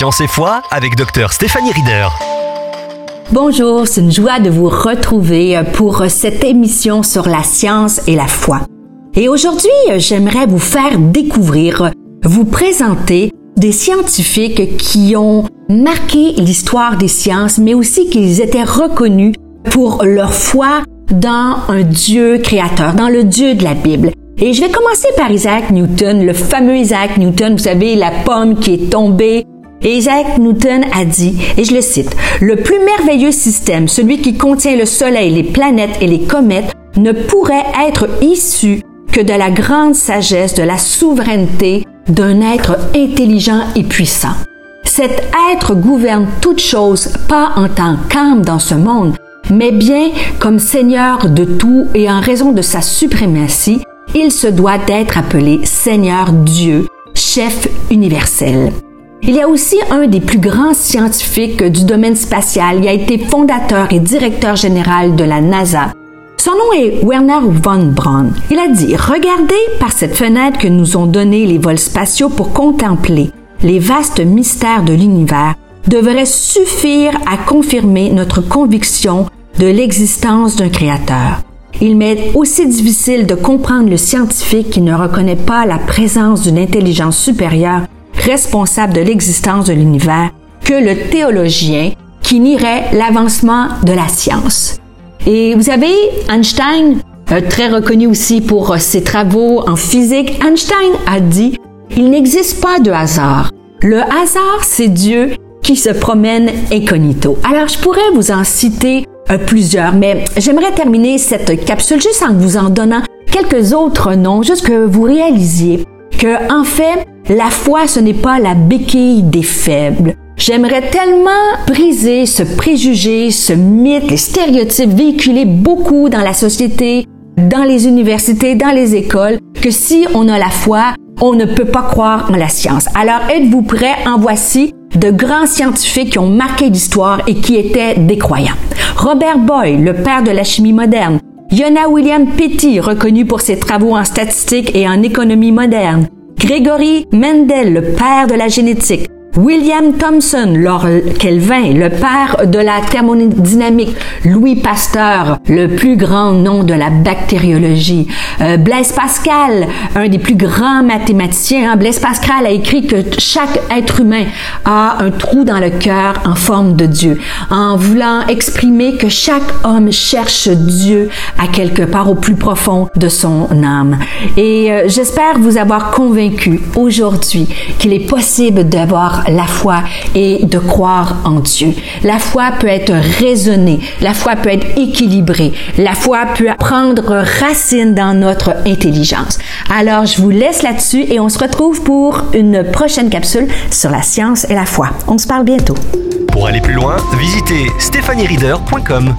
Science et foi avec Dr Stéphanie Rieder. Bonjour, c'est une joie de vous retrouver pour cette émission sur la science et la foi. Et aujourd'hui, j'aimerais vous faire découvrir, vous présenter des scientifiques qui ont marqué l'histoire des sciences, mais aussi qu'ils étaient reconnus pour leur foi dans un Dieu créateur, dans le Dieu de la Bible. Et je vais commencer par Isaac Newton, le fameux Isaac Newton, vous savez, la pomme qui est tombée. Isaac Newton a dit, et je le cite, Le plus merveilleux système, celui qui contient le Soleil, les planètes et les comètes, ne pourrait être issu que de la grande sagesse, de la souveraineté d'un être intelligent et puissant. Cet être gouverne toutes choses, pas en tant qu'âme dans ce monde, mais bien comme Seigneur de tout et en raison de sa suprématie, il se doit d'être appelé Seigneur Dieu, chef universel. Il y a aussi un des plus grands scientifiques du domaine spatial. Il a été fondateur et directeur général de la NASA. Son nom est Werner von Braun. Il a dit Regardez par cette fenêtre que nous ont donné les vols spatiaux pour contempler les vastes mystères de l'univers devrait suffire à confirmer notre conviction de l'existence d'un créateur. Il m'est aussi difficile de comprendre le scientifique qui ne reconnaît pas la présence d'une intelligence supérieure responsable de l'existence de l'univers que le théologien qui nierait l'avancement de la science. Et vous savez, Einstein, euh, très reconnu aussi pour ses travaux en physique, Einstein a dit, il n'existe pas de hasard. Le hasard, c'est Dieu qui se promène incognito. Alors, je pourrais vous en citer euh, plusieurs, mais j'aimerais terminer cette capsule juste en vous en donnant quelques autres noms, juste que vous réalisiez que, en fait, la foi, ce n'est pas la béquille des faibles. J'aimerais tellement briser ce préjugé, ce mythe, les stéréotypes véhiculés beaucoup dans la société, dans les universités, dans les écoles, que si on a la foi, on ne peut pas croire en la science. Alors êtes-vous prêts? En voici de grands scientifiques qui ont marqué l'histoire et qui étaient des croyants. Robert Boyle, le père de la chimie moderne. Yona William Petty, reconnu pour ses travaux en statistique et en économie moderne. Gregory Mendel, le père de la génétique. William Thomson, Laure Kelvin, le père de la thermodynamique, Louis Pasteur, le plus grand nom de la bactériologie, euh, Blaise Pascal, un des plus grands mathématiciens. Hein. Blaise Pascal a écrit que chaque être humain a un trou dans le cœur en forme de Dieu, en voulant exprimer que chaque homme cherche Dieu à quelque part au plus profond de son âme. Et euh, j'espère vous avoir convaincu aujourd'hui qu'il est possible d'avoir la foi et de croire en Dieu. La foi peut être raisonnée, la foi peut être équilibrée, la foi peut prendre racine dans notre intelligence. Alors, je vous laisse là-dessus et on se retrouve pour une prochaine capsule sur la science et la foi. On se parle bientôt. Pour aller plus loin, visitez stéphaniereader.com.